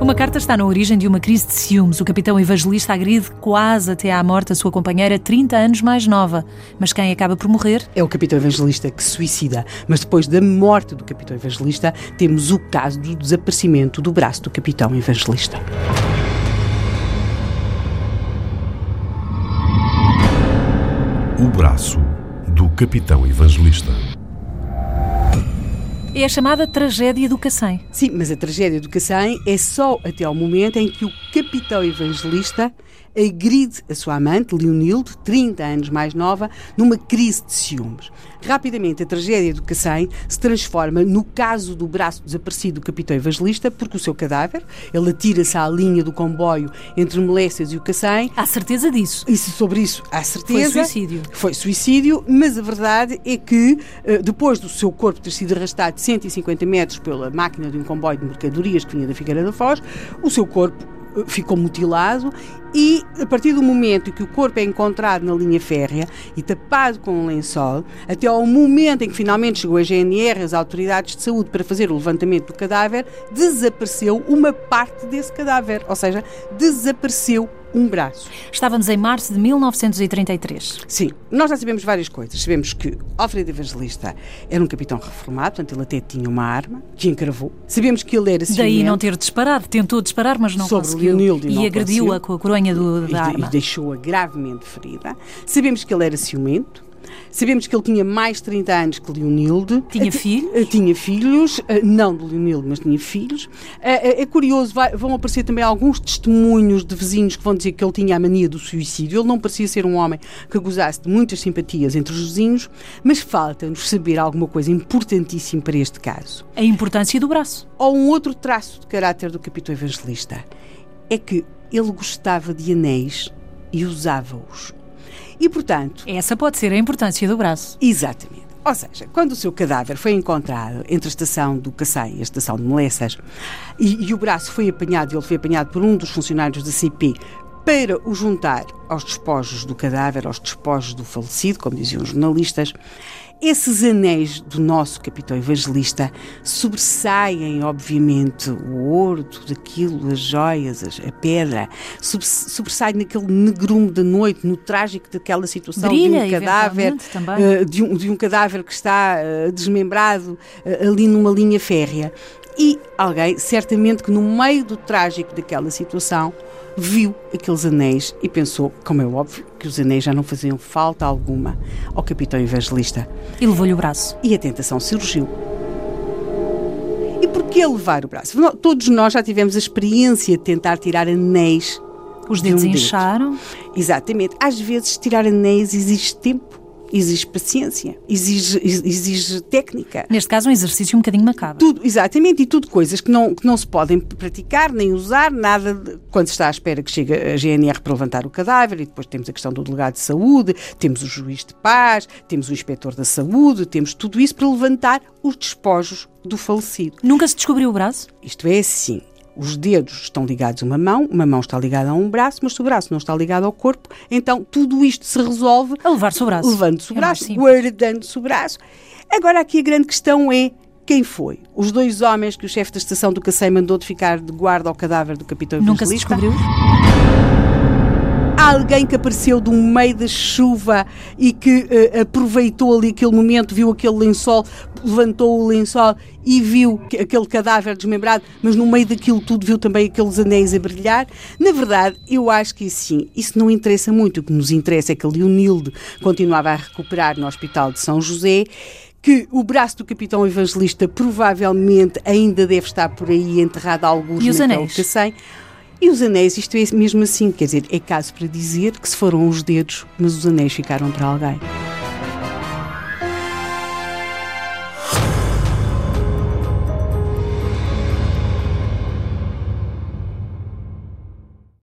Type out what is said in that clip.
Uma carta está na origem de uma crise de ciúmes. O capitão evangelista agride quase até à morte a sua companheira, 30 anos mais nova. Mas quem acaba por morrer? É o capitão evangelista que se suicida. Mas depois da morte do capitão evangelista, temos o caso do desaparecimento do braço do capitão evangelista. O braço do capitão evangelista. É a chamada tragédia do Cacém. Sim, mas a tragédia do Cacém é só até ao momento em que o capitão evangelista agride a sua amante, Leonilde, 30 anos mais nova, numa crise de ciúmes. Rapidamente, a tragédia do Cacém se transforma no caso do braço desaparecido do capitão evangelista, porque o seu cadáver, ele atira-se à linha do comboio entre Molécias e o Cacém. Há certeza disso? Isso, sobre isso, há certeza. Foi suicídio. Foi suicídio, mas a verdade é que, eh, depois do seu corpo ter sido arrastado 150 metros pela máquina de um comboio de mercadorias que vinha da Figueira da Foz, o seu corpo ficou mutilado e a partir do momento em que o corpo é encontrado na linha férrea e tapado com um lençol, até ao momento em que finalmente chegou a GNR, as autoridades de saúde, para fazer o levantamento do cadáver, desapareceu uma parte desse cadáver, ou seja, desapareceu um braço. Estávamos em março de 1933. Sim, nós já sabemos várias coisas. Sabemos que Alfredo Evangelista era um capitão reformado, portanto ele até tinha uma arma que encravou. Sabemos que ele era ciumento. Daí não ter disparado, tentou disparar, mas não sobre conseguiu. Leonildo e, e agrediu-a com a coronha do, da e, arma. E deixou-a gravemente ferida. Sabemos que ele era ciumento. Sabemos que ele tinha mais de 30 anos que Leonilde. Tinha filhos? Uh, tinha filhos, uh, não de Leonilde, mas tinha filhos. É curioso, vão aparecer também alguns testemunhos de vizinhos que vão dizer que ele tinha a mania do suicídio. Ele não parecia ser um homem que gozasse de muitas simpatias entre os vizinhos, mas falta-nos saber alguma coisa importantíssima para este caso. A importância do braço. Ou um outro traço de caráter do capitão evangelista é que ele gostava de anéis e usava-os. E, portanto. Essa pode ser a importância do braço. Exatamente. Ou seja, quando o seu cadáver foi encontrado entre a estação do Cacém e a estação de Melessas e, e o braço foi apanhado, ele foi apanhado por um dos funcionários da CP para o juntar aos despojos do cadáver, aos despojos do falecido, como diziam os jornalistas, esses anéis do nosso capitão evangelista sobressaem, obviamente, o ouro, tudo aquilo, as joias, a pedra, sobressaem naquele negrume da noite, no trágico daquela situação Brilha, de um cadáver, uh, de, um, de um cadáver que está uh, desmembrado uh, ali numa linha férrea. E alguém, certamente que no meio do trágico daquela situação, viu aqueles anéis e pensou, como é óbvio, que os anéis já não faziam falta alguma ao capitão evangelista. E levou-lhe o braço. E a tentação surgiu. E porquê levar o braço? Todos nós já tivemos a experiência de tentar tirar anéis. Os dedos de um incharam? Dedo. Exatamente. Às vezes, tirar anéis exige tempo exige paciência, exige, exige técnica. Neste caso, um exercício um bocadinho macabro. Tudo, exatamente, e tudo coisas que não, que não se podem praticar nem usar, nada de, quando se está à espera que chegue a GNR para levantar o cadáver, e depois temos a questão do delegado de saúde, temos o juiz de paz, temos o inspetor da saúde, temos tudo isso para levantar os despojos do falecido. Nunca se descobriu o braço? Isto é assim, os dedos estão ligados a uma mão, uma mão está ligada a um braço, mas se o braço não está ligado ao corpo, então tudo isto se resolve a levar-se o braço. Levando-se o é braço, guardando-se o braço. Agora aqui a grande questão é quem foi? Os dois homens que o chefe da estação do Cacém mandou de ficar de guarda ao cadáver do capitão Nunca se descobriu? Há alguém que apareceu do meio da chuva e que uh, aproveitou ali aquele momento, viu aquele lençol, levantou o lençol e viu aquele cadáver desmembrado, mas no meio daquilo tudo viu também aqueles anéis a brilhar. Na verdade, eu acho que sim, isso não interessa muito. O que nos interessa é que a Leonilde continuava a recuperar no Hospital de São José que o braço do capitão evangelista provavelmente ainda deve estar por aí enterrado a alguns e os anéis? Cacém. E os anéis, isto é mesmo assim, quer dizer, é caso para dizer que se foram os dedos, mas os anéis ficaram para alguém.